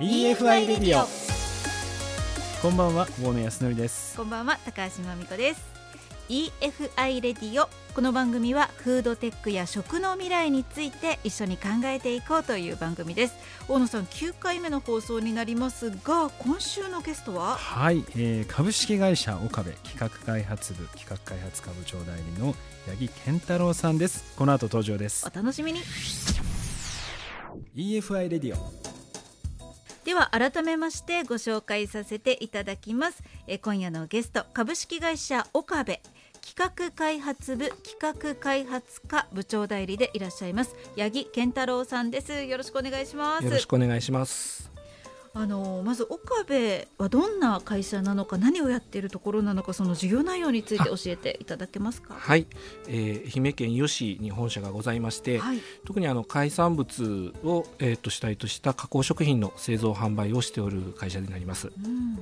EFI レディオこんばんは大野康則です。こんばんは高橋真美子です。EFI レディオこの番組はフードテックや食の未来について一緒に考えていこうという番組です。大野さん9回目の放送になりますが今週のゲストは？はい、えー、株式会社岡部企画開発部企画開発課部長代理の八木健太郎さんです。この後登場です。お楽しみに。EFI レディオでは改めましてご紹介させていただきます。え今夜のゲスト株式会社岡部。企画開発部企画開発課部長代理でいらっしゃいます八木健太郎さんです。よろしくお願いします。よろしくお願いします。あのまず岡部はどんな会社なのか何をやっているところなのかその事業内容について教えていただけますか？はい、えー、愛媛県伊予市に本社がございまして、はい、特にあの海産物を、えー、と主体とした加工食品の製造販売をしておる会社になります、うん。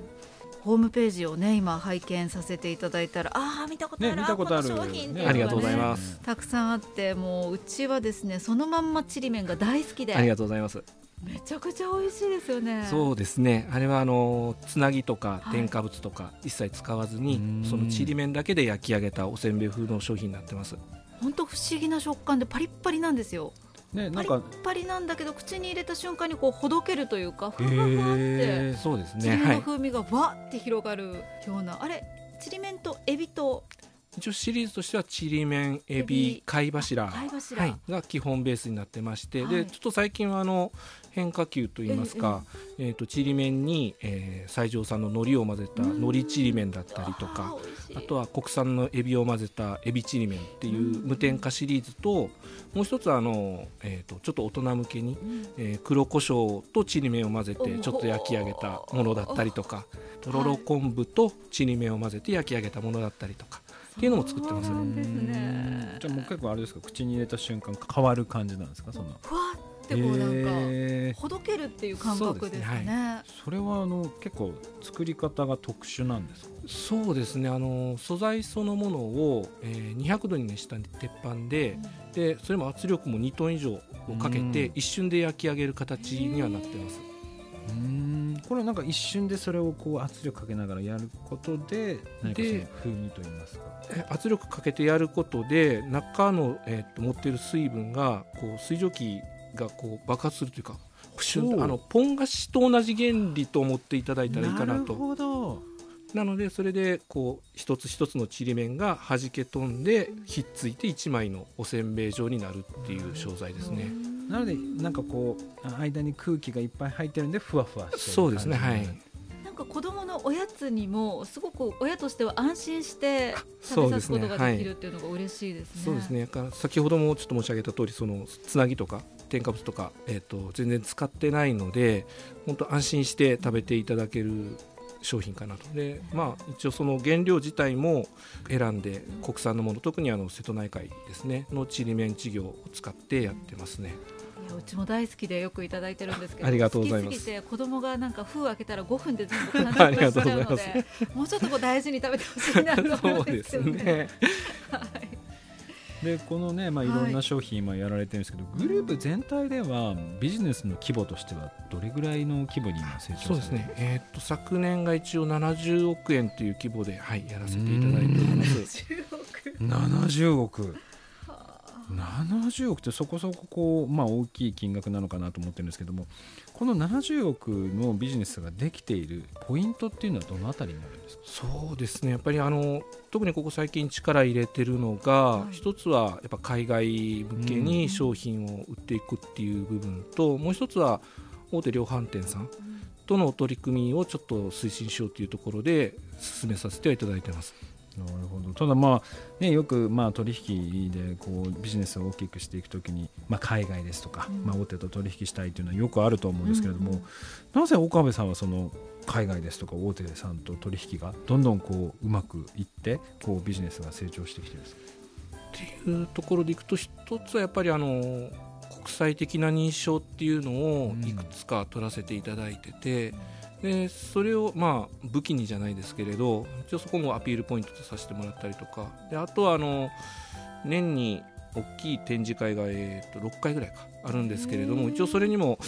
ホームページをね今拝見させていただいたらああ見たことある、ね、見たことある。商品、ね、ありがとうございます。たくさんあってもううちはですねそのまんまちりめんが大好きで。ありがとうございますめちゃくちゃ美味しいですよね。そうですね。あれはあのつなぎとか添加物とか一切使わずに、はい、そのちりめんだけで焼き上げたおせんべい風の商品になってます。本当不思議な食感でパリッパリなんですよ。ね、なんかパリパリなんだけど口に入れた瞬間にこうほどけるというかふわふわって。そうですね。ちりめんの風味がわって広がるような、はい、あれちりめんとエビと？一応シリーズとしてはちりめんエビ貝柱はい、が基本ベースになってまして、はい、でちょっと最近はあの変化球といいますか、えー、えーとちりめんに、えー、西条産の海苔を混ぜた海苔ちりめんだったりとかあとは国産のエビを混ぜたエビちりめんっていう無添加シリーズともう一つあの、えーと、ちょっと大人向けに、えー、黒胡椒とちりめんを混ぜてちょっと焼き上げたものだったりとかとろろ昆布とちりめんを混ぜて焼き上げたものだったりとか。っていうのも作ってます。ね、じゃあもう結構あれですか口に入れた瞬間変わる感じなんですかその。ふわってこうなんかほどけるっていう感覚ですかね。そ、ね。はい、それはあの結構作り方が特殊なんですか？そうですね。あの素材そのものを、えー、200度に熱した鉄板で、うん、でそれも圧力も2トン以上をかけて一瞬で焼き上げる形にはなってます。うん。これなんか一瞬でそれをこう圧力かけながらやることで何かその風味といいますか？圧力かけてやることで中の、えー、と持っている水分がこう水蒸気がこう爆発するというかあのポン菓子と同じ原理と思っていただいたらいいかなと。なるほどなのでそれでこう一つ一つのちりめんが弾け飛んでひっついて1枚のおせんべい状になるっていう商材ですね。なのでなんかこう間に空気がいっぱい入ってるんでふわふわしてそうですねはいなんか子供のおやつにもすごく親としては安心して食べさすことができるっていうのが嬉しいですね。そうですね。先ほどもちょっと申し上げた通りそのつなぎとか添加物とかえっ、ー、と全然使ってないので本当安心して食べていただける商品かなと。で、まあ、一応その原料自体も選んで国産のもの特にあの瀬戸内海ですねのちりめん稚魚を使ってやってますね。うちも大好きでよくいただいてるんですけどありがとうございます。て子供がなんか封開けたら5分で全部完食しちゃうので もうちょっとこう大事に食べてほしいなと思うんですよね。ね。はいでこのね、まあ、い。ろんな商品今やられてるんですけど、はい、グループ全体ではビジネスの規模としてはどれぐらいの規模に今成長そうですね、えーと、昨年が一応70億円という規模で、はい、やらせていただいております。70億70億ってそこそここう、まあ、大きい金額なのかなと思ってるんですけどもこの70億のビジネスができているポイントっていうのはどのあたりになるんですか？そうですね。やっぱりあの特にここ最近力入れてるのが、はい、一つはやっぱ海外向けに商品を売っていくっていう部分と、うん、もう一つは大手量販店さんとの取り組みをちょっと推進しようというところで進めさせてはいただいてます。なるほど。ただまあ、ね、よくまあ取引でこうビジネスを大きくしていくときに、まあ、海外ですとか、うん、まあ、大手と取引したいというのはよくあると思うんですけれども、うん、なぜ岡部さんはその海外ですとか大手さんと取引がどんどんこううまくいってこうビジネスが成長してきてるんですか？っていうところでいくと一つはやっぱりあの国際的な認証っていうのをいくつか取らせていただいてて。うんでそれをまあ武器にじゃないですけれど一応そこもアピールポイントとさせてもらったりとか。であとはあの年に大きい展示会が、えー、と6回ぐらいかあるんですけれども一応それにも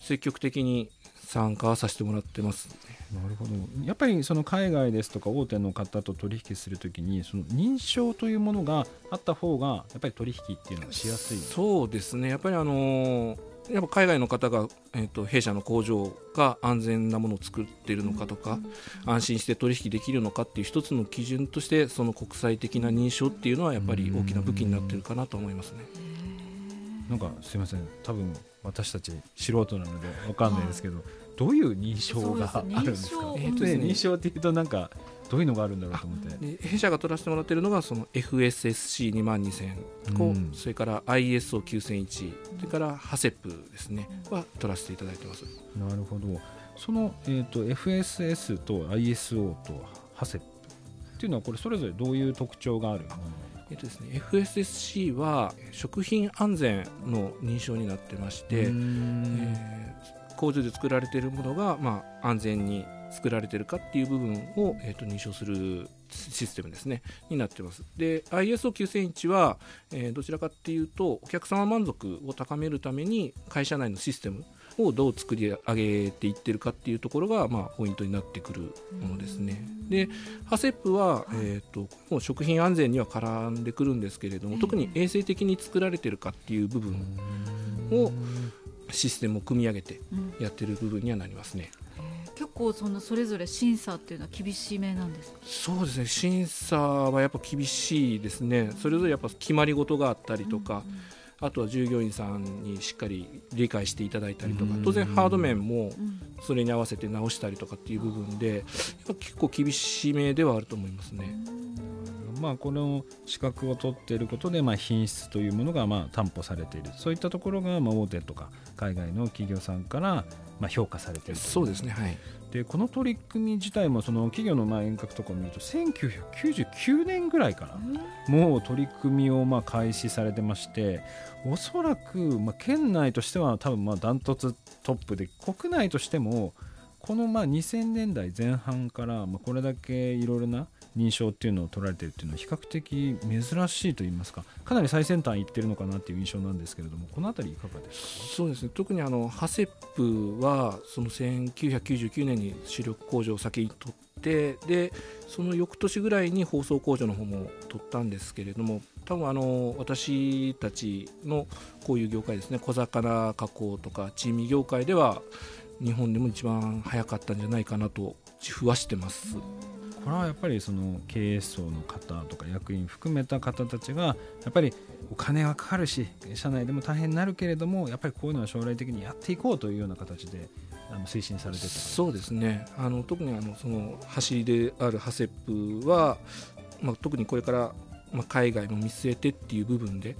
積極的に参加させてもらってます、なるほど。やっぱりその海外ですとか大手の方と取引するときにその認証というものがあった方がやっぱり取引っていうのはしやすい？そうですね。やっぱりあのーやっぱ海外の方が、えーと、弊社の工場が安全なものを作っているのかとか、安心して取引できるのかっていう一つの基準としてその国際的な認証っていうのはやっぱり大きな武器になってるかなと思いますね。なんかすみません。多分私たち素人なので分かんないですけど、どういう認証があるんですか？えっと、ね、認証っていうとなんかどういうのがあるんだろうと思って。弊社が取らせてもらっているのがその FSSC2 万2000個、うん、それから ISO9001 それから HACEP ですねは取らせていただいてます。なるほど。その、えーと、FSS と ISO と HACEP っていうのはこれそれぞれどういう特徴があるえっとですね、FSSC は食品安全の認証になってまして、えー、工場で作られているものが、まあ、安全に作られているかっていう部分を、えー、と認証するシステムですね。になってます。で ISO9001 は、えー、どちらかっていうとお客様満足を高めるために会社内のシステムをどう作り上げていってるかっていうところが、まあ、ポイントになってくるものですね。で、ハセップは、えーと、もう食品安全には絡んでくるんですけれども、特に衛生的に作られてるかっていう部分をシステムを組み上げてやってる部分にはなりますね。結構そのそれぞれ審査っていうのは厳しめなんですか？そうですね。審査はやっぱ厳しいですね、それぞれやっぱ決まり事があったりとか、うんうん。あとは従業員さんにしっかり理解していただいたりとか当然ハード面もそれに合わせて直したりとかっていう部分で結構厳しめではあると思いますね。まあ、この資格を取っていることで、まあ、品質というものがまあ担保されている。そういったところがまあ大手とか海外の企業さんからまあ評価されているそうですね、はい、でこの取り組み自体もその企業のまあ遠隔とかを見ると1999年ぐらいからもう取り組みをまあ開始されてましておそらくまあ県内としては多分まあダントツトップで国内としてもこのまあ2000年代前半からまあこれだけいろいろな認証っていうのを取られているっていうのは比較的珍しいと言いますかかなり最先端いってるのかなっていう印象なんですけれどもこの辺りいかがですか？そうですね。特にあのハセップはその1999年に主力工場を先に取ってでその翌年ぐらいに放送工場の方も取ったんですけれども多分あの私たちのこういう業界ですね。小魚加工とか珍味業界では日本でも一番早かったんじゃないかなと自負はしてます。これはやっぱりその経営層の方とか役員含めた方たちがやっぱりお金はかかるし社内でも大変になるけれどもやっぱりこういうのは将来的にやっていこうというような形であの推進されてたそうですねあの特にあのその走りであるハセップは、まあ、特にこれから、まあ、海外も見据えてっていう部分で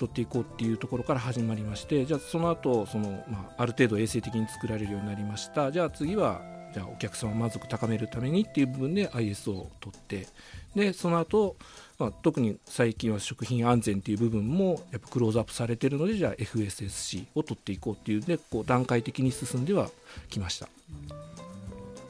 取っていこうっていうところから始まりましてじゃあその後その、まあ、ある程度衛生的に作られるようになりましたじゃあ次はじゃあお客様満足高めるためにっていう部分で ISO を取ってでその後、まあ特に最近は食品安全っていう部分もやっぱクローズアップされてるのでじゃあ FSSC を取っていこうっていうでこう段階的に進んではきました。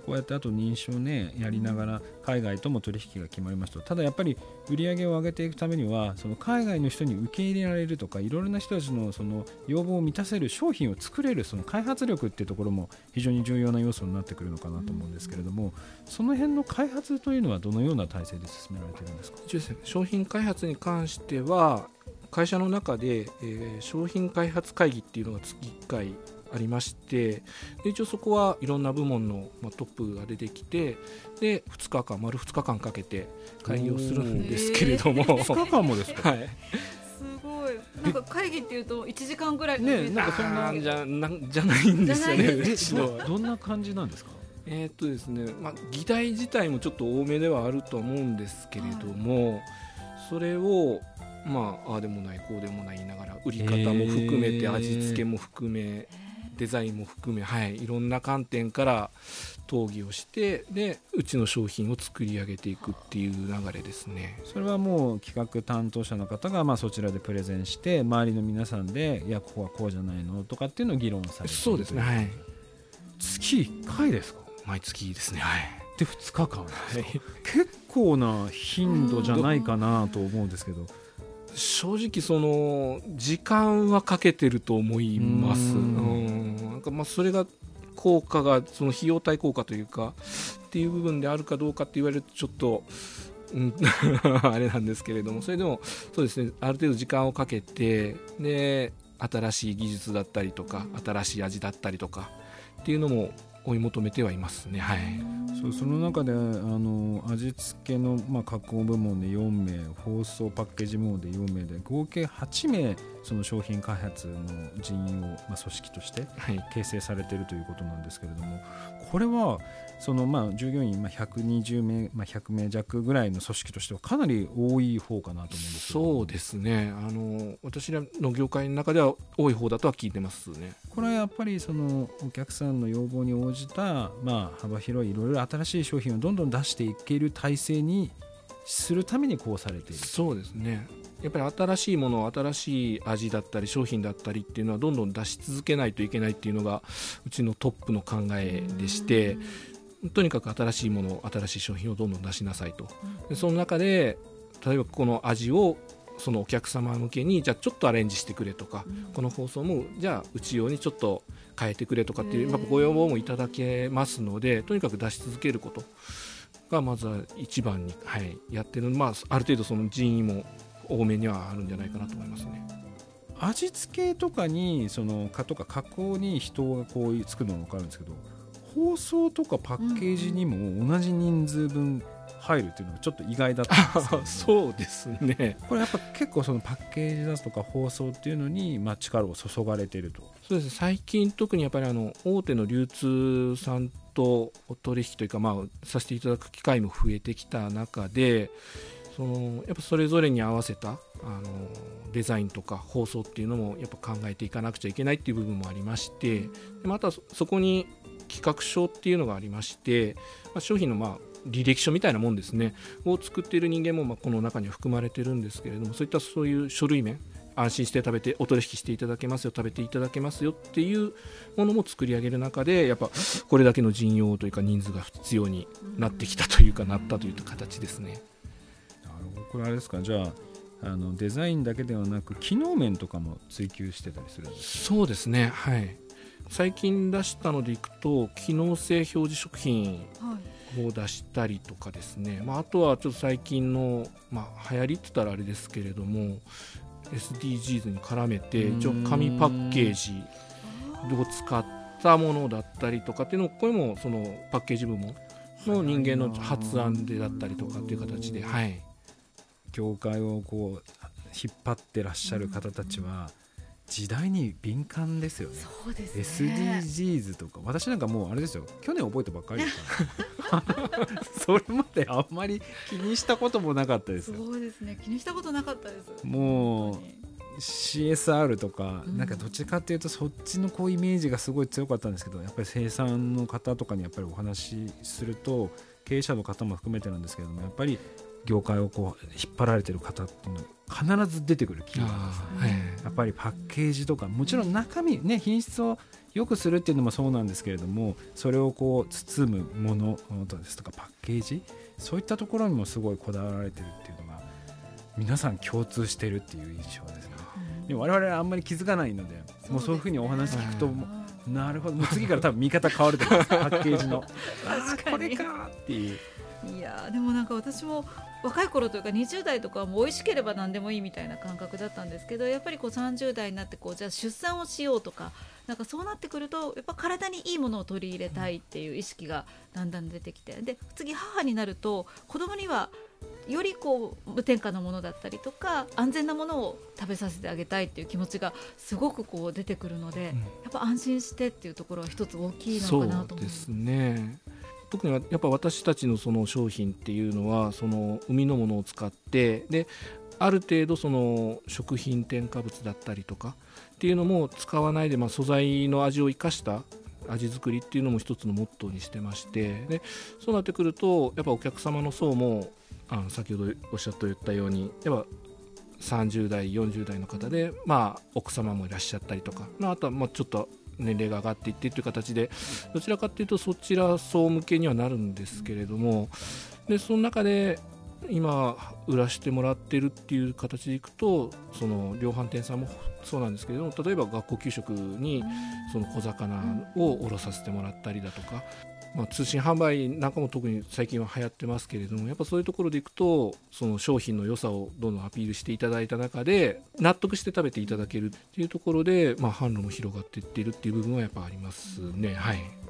こうやってあと認証ねやりながら海外とも取引が決まりますと。ただやっぱり売り上げを上げていくためにはその海外の人に受け入れられるとかいろいろな人たちのその要望を満たせる商品を作れるその開発力っていうところも非常に重要な要素になってくるのかなと思うんですけれどもその辺の開発というのはどのような体制で進められてるんですか？商品開発に関しては会社の中で、えー、商品開発会議っていうのが月1回ありましてで一応そこはいろんな部門の、まあ、トップが出てきてで2日間丸2日間かけて会議をするんですけれども。2日間もですか、はい、すごい。なんか会議っていうと1時間ぐらいねなんかそんなじゃなじゃないんですよねどんな感じなんですか？えー、っとですね、まあ、議題自体もちょっと多めではあると思うんですけれども、はい、それをまあああでもないこうでもない言いながら売り方も含めて味付けも含めデザインも含め、はい、いろんな観点から討議をしてでうちの商品を作り上げていくっていう流れですね。それはもう企画担当者の方がまあそちらでプレゼンして周りの皆さんでいやここはこうじゃないのとかっていうのを議論されてそうですねはい。月1回ですか？毎月ですねはい。で2日間、はい、結構な頻度じゃないかなと思うんですけど正直その時間はかけてると思います。うん。なんかまあそれが効果がその費用対効果というかっていう部分であるかどうかって言われるとちょっと、うん、あれなんですけれども。それでもそうですね。ある程度時間をかけてで新しい技術だったりとか新しい味だったりとかっていうのも追い求めてはいますね。はい、そうその中であの味付けの、まあ、加工部門で4名包装パッケージ部門で4名で合計8名その商品開発の人員を、まあ、組織として形成されているということなんですけれども、はい、これはそのまあ従業員まあ120名、まあ、100名弱ぐらいの組織としてはかなり多い方かなと思うんですそうですね。あの私らの業界の中では多い方だとは聞いてますね。これはやっぱりそのお客さんの要望に応じた、まあ、幅広いいろいろ新しい商品をどんどん出していける体制にするためにこうされている。そうですね。やっぱり新しいもの新しい味だったり商品だったりっていうのはどんどん出し続けないといけないっていうのがうちのトップの考えでしてとにかく新しいもの新しい商品をどんどん出しなさいと。でその中で例えばこの味をそのお客様向けにじゃあちょっとアレンジしてくれとか、うん、この放送もじゃあうち用にちょっと変えてくれとかっていう、まあ、ご要望もいただけますのでとにかく出し続けることがまずは一番に、はい、やってる、まあ、ある程度その人員も多めにはあるんじゃないかなと思いますね。味付けとかにそのかとか加工に人がこう作るのも分かるんですけど包装とかパッケージにも同じ人数分入るっていうのがちょっと意外だったんです そうですね。これやっぱ結構そのパッケージ出すとか包装っていうのにまあ力を注がれていると。そうです。最近特にやっぱりあの大手の流通さんとお取引というかまあさせていただく機会も増えてきた中でそのやっぱそれぞれに合わせたあのデザインとか放送っていうのもやっぱ考えていかなくちゃいけないっていう部分もありましてでまたそこに企画書っていうのがありまして、まあ、商品のまあ履歴書みたいなもんですね。を作っている人間もまあこの中には含まれてるんですけれどもそういったそういう書類面安心して食べてお取引していただけますよ食べていただけますよっていうものも作り上げる中でやっぱこれだけの人用というか人数が必要になってきたというかなったという形ですね。なるほど。これあれですか？じゃああのデザインだけではなく機能面とかも追求してたりするんですそうですね。はい最近出したのでいくと機能性表示食品を出したりとかですね、はい、まあ、あとはちょっと最近の、まあ、流行りって言ったらあれですけれども SDGs に絡めて一応紙パッケージを使ったものだったりとかっていうのこれもそのパッケージ部門の人間の発案でだったりとかっていう形で、はい、業界をこう引っ張ってらっしゃる方たちは、時代に敏感ですよね。そうですね。SDGs とか私なんかもうあれですよ。去年覚えたばっかりですから。それまであんまり気にしたこともなかったですそうですね。気にしたことなかったです。もう CSR とか、なんかどっちかっていうとそっちのこうイメージがすごい強かったんですけどやっぱり生産の方とかにやっぱりお話しすると経営者の方も含めてなんですけどもやっぱり業界をこう引っ張られてる方っていうのは必ず出てくるすね、やっぱりパッケージとかもちろん中身ね品質を良くするっていうのもそうなんですけれどもそれをこう包むものですとかパッケージそういったところにもすごいこだわられてるっていうのが皆さん共通してるっていう印象ですね、でも我々はあんまり気づかないのでもうそういうふうにお話聞くとなるほど。もう次から多分見方変わると思います。パッケージのあこれかっていう。いやでもなんか私も若い頃というか20代とかはもう美味しければ何でもいいみたいな感覚だったんですけどやっぱりこう30代になってこうじゃあ出産をしようとかなんかそうなってくるとやっぱ体にいいものを取り入れたいっていう意識がだんだん出てきてで次母になると子供にはよりこう無添加のものだったりとか安全なものを食べさせてあげたいっていう気持ちがすごくこう出てくるので、うん、やっぱ安心してっていうところは一つ大きいのかなと思うですね。特にやっぱ私たちのその商品っていうのはその海のものを使ってである程度その食品添加物だったりとかっていうのも使わないで、まあ、素材の味を生かした味作りっていうのも一つのモットーにしてましてでそうなってくるとやっぱお客様の層もあの先ほどおっしゃって言ったようにやっぱ30代40代の方で、まあ、奥様もいらっしゃったりとかまああとはまあちょっと年齢が上がっていってという形でどちらかというとそちら層向けにはなるんですけれどもでその中で今売らしてもらってるっていう形でいくとその量販店さんもそうなんですけれども例えば学校給食にその小魚を卸させてもらったりだとか、まあ、通信販売なんかも特に最近は流行ってますけれどもやっぱそういうところでいくとその商品の良さをどんどんアピールしていただいた中で納得して食べていただけるっていうところで、まあ、販路も広がっていっているっていう部分はやっぱありますね。はい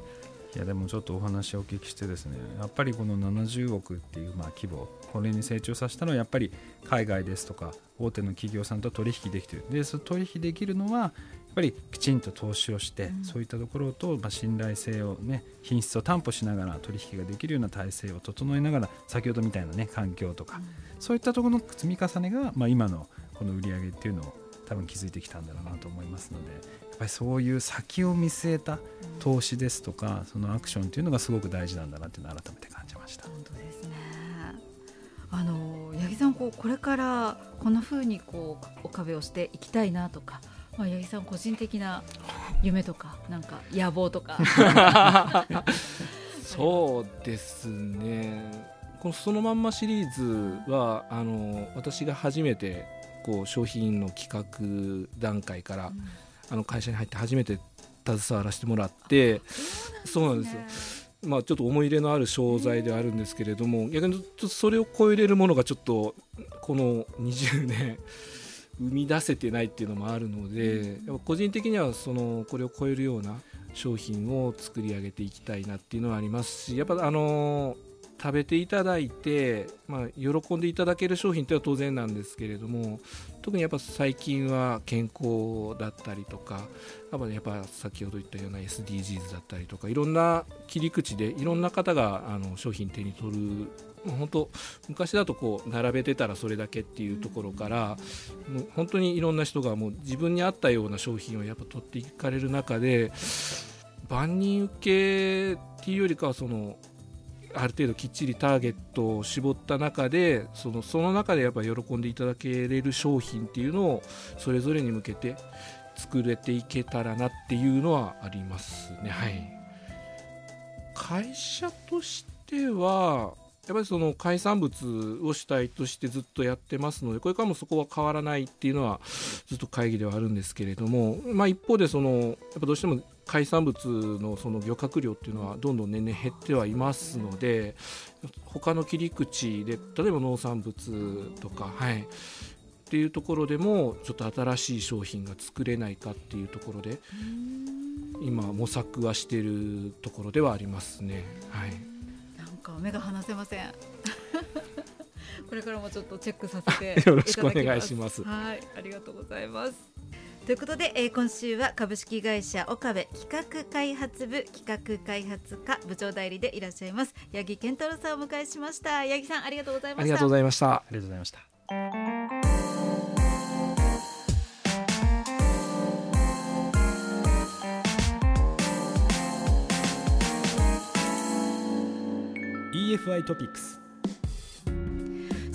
いやでもちょっとお話をお聞きしてですねやっぱりこの70億っていうまあ規模これに成長させたのはやっぱり海外ですとか大手の企業さんと取引できてるでそ取引できるのはぱりきちんと投資をして、うん、そういったところと、まあ、信頼性を、ね、品質を担保しながら取引ができるような体制を整えながら先ほどみたいな、ね、環境とか、うん、そういったところの積み重ねが、まあ、今のこの売り上げっていうのを多分気づいてきたんだろうなと思いますのでやっぱりそういう先を見据えた投資ですとか、そのアクションっていうのがすごく大事なんだなっていうのを改めて感じました。本当ですね。あの八木さんこうこれからこんなふうにこうお壁をしていきたいなとかまあ、八木さん個人的な夢とかなんか野望とか。そうですね。この「そのまんま」シリーズはあの私が初めてこう商品の企画段階から、うん、あの会社に入って初めて携わらせてもらってそうなんですよ。まあ、ちょっと思い入れのある商材ではあるんですけれども逆にちょっとそれを超えれるものがちょっとこの20年生み出せてないっていうのもあるので個人的にはそのこれを超えるような商品を作り上げていきたいなっていうのはありますしやっぱあの食べていただいて、まあ、喜んでいただける商品っては当然なんですけれども特にやっぱ最近は健康だったりとかやっぱやっぱ先ほど言ったような SDGs だったりとかいろんな切り口でいろんな方があの商品手に取る本当昔だとこう並べてたらそれだけっていうところからもう本当にいろんな人がもう自分に合ったような商品をやっぱ取っていかれる中で万人受けっていうよりかはそのある程度きっちりターゲットを絞った中でそのその中でやっぱ喜んでいただけれる商品っていうのをそれぞれに向けて作れていけたらなっていうのはありますね。はい、会社としてはやっぱりその海産物を主体としてずっとやってますのでこれからもそこは変わらないっていうのはずっと会議ではあるんですけれども、まあ、一方でそのやっぱどうしても海産物のその漁獲量っていうのはどんどん年々減ってはいますので他の切り口で例えば農産物とか、はい、っていうところでもちょっと新しい商品が作れないかっていうところで今模索はしているところではありますね。はい。か目が離せません。これからもちょっとチェックさせてよろしくお願いします。はい。ありがとうございますということで、えー、今週は株式会社岡部企画開発部企画開発課部長代理でいらっしゃいます。八木健太郎さんをお迎えしました。八木さんありがとうございました。ありがとうございました。ありがとうございました。EFI トピックス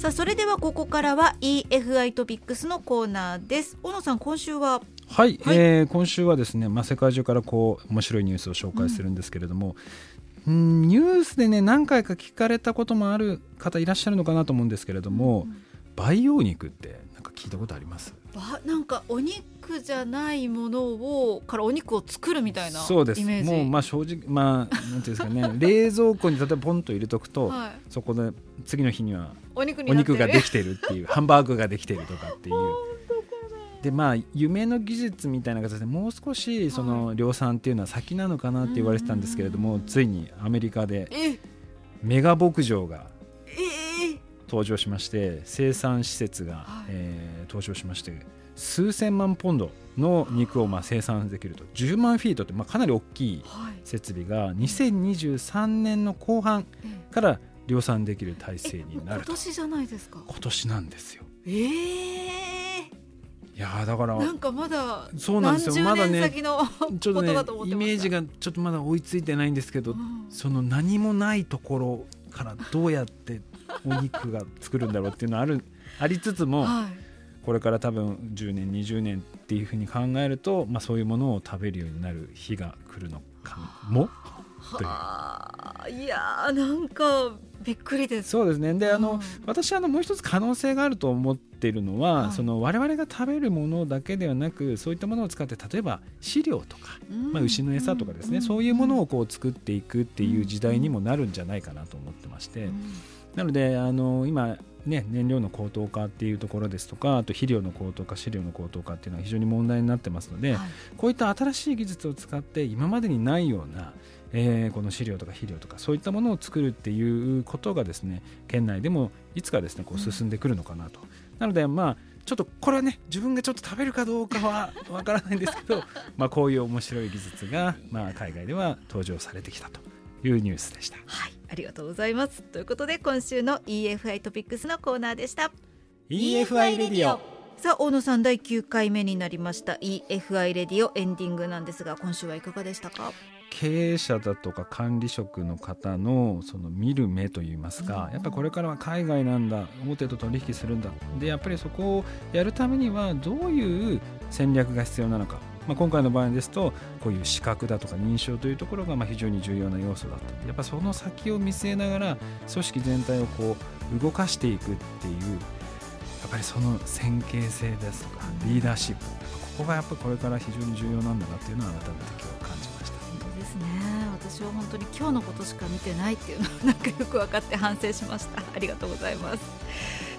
さあそれではここからは EFI トピックスのコーナーです。大野さん今週は？はい、はい、えー、今週はですね、まあ、世界中からこう面白いニュースを紹介するんですけれども、うん、ニュースでね何回か聞かれたこともある方いらっしゃるのかなと思うんですけれども、うん、培養肉って聞いたことあります？なんかお肉じゃないものをからお肉を作るみたいなそうです。もうまあ正直まあなんていうんですかね冷蔵庫に例えばポンと入れとくと、はい、そこで次の日にはお肉ができてるっていう ハンバーグができてるとかっていう。でまあ夢の技術みたいな形でもう少しその量産っていうのは先なのかなって言われてたんですけれども、ついにアメリカでメガ牧場が登場しまして生産施設が、はい、えー、登場しまして数千万ポンドの肉をまあ生産できると。10万フィートってまあかなり大きい設備が2023年の後半から量産できる体制になる今年じゃないですか？今年なんですよ。ええー。いやだからなんかまだそうなんですよ。まだね ちょっとねイメージがちょっとまだ追いついてないんですけど、うん、その何もないところからどうやってお肉が作るんだろうっていうのはあるありつつも、はい、これから多分10年20年っていうふうに考えると、まあ、そういうものを食べるようになる日が来るのかも。はあ、いやーなんかびっくりです。そうですね。であの、うん、私あのもう一つ可能性があると思っているのは、はい、その我々が食べるものだけではなくそういったものを使って例えば飼料とか、うん、まあ、牛の餌とかですね、うん、そういうものをこう作っていくっていう時代にもなるんじゃないかなと思ってまして、なのであの今ね、燃料の高騰化っていうところですとかあと肥料の高騰化飼料の高騰化っていうのは非常に問題になってますので、はい、こういった新しい技術を使って今までにないようなえー、この飼料とか肥料とかそういったものを作るっていうことがですね県内でもいつかですねこう進んでくるのかなと。なのでまあちょっとこれはね自分がちょっと食べるかどうかはわからないんですけど まあこういう面白い技術が、まあ、海外では登場されてきたというニュースでした。はいありがとうございます。ということで今週の EFI トピックスのコーナーでした。EFI レディオさあ大野さん第9回目になりました。EFI レディオエンディングなんですが今週はいかがでしたか？経営者だとか管理職の方のその見る目といいますか、やっぱこれからは海外なんだ大手と取引するんだ。でやっぱりそこをやるためにはどういう戦略が必要なのか、まあ、今回の場合ですとこういう資格だとか認証というところがまあ非常に重要な要素だとやっぱその先を見据えながら組織全体をこう動かしていくっていうやっぱりその先見性ですとかリーダーシップここがやっぱこれから非常に重要なんだなっていうのは改めて今日感じました。本当ですね私は本当に今日のことしか見てないっていうのをなんかよく分かって反省しました。ありがとうございます。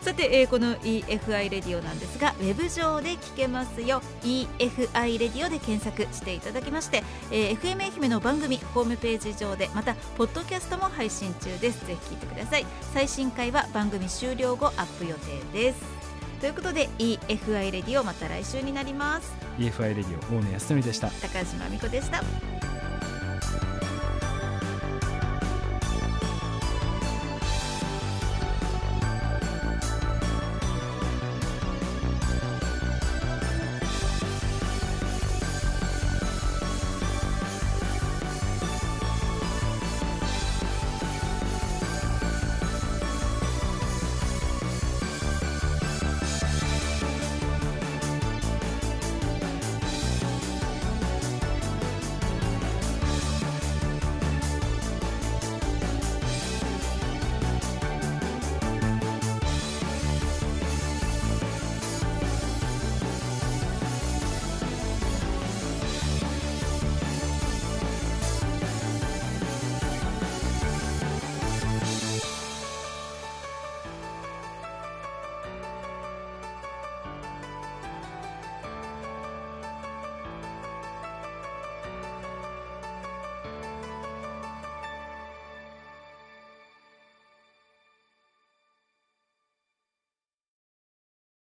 さて、えー、この EFI レディオなんですがウェブ上で聞けますよ。EFI レディオで検索していただきまして、えー、FM 愛媛の番組ホームページ上でまたポッドキャストも配信中です。ぜひ聞いてください。最新回は番組終了後アップ予定です。ということで EFI レディオまた来週になります。EFI レディオ大野康則でした。高橋真美子でした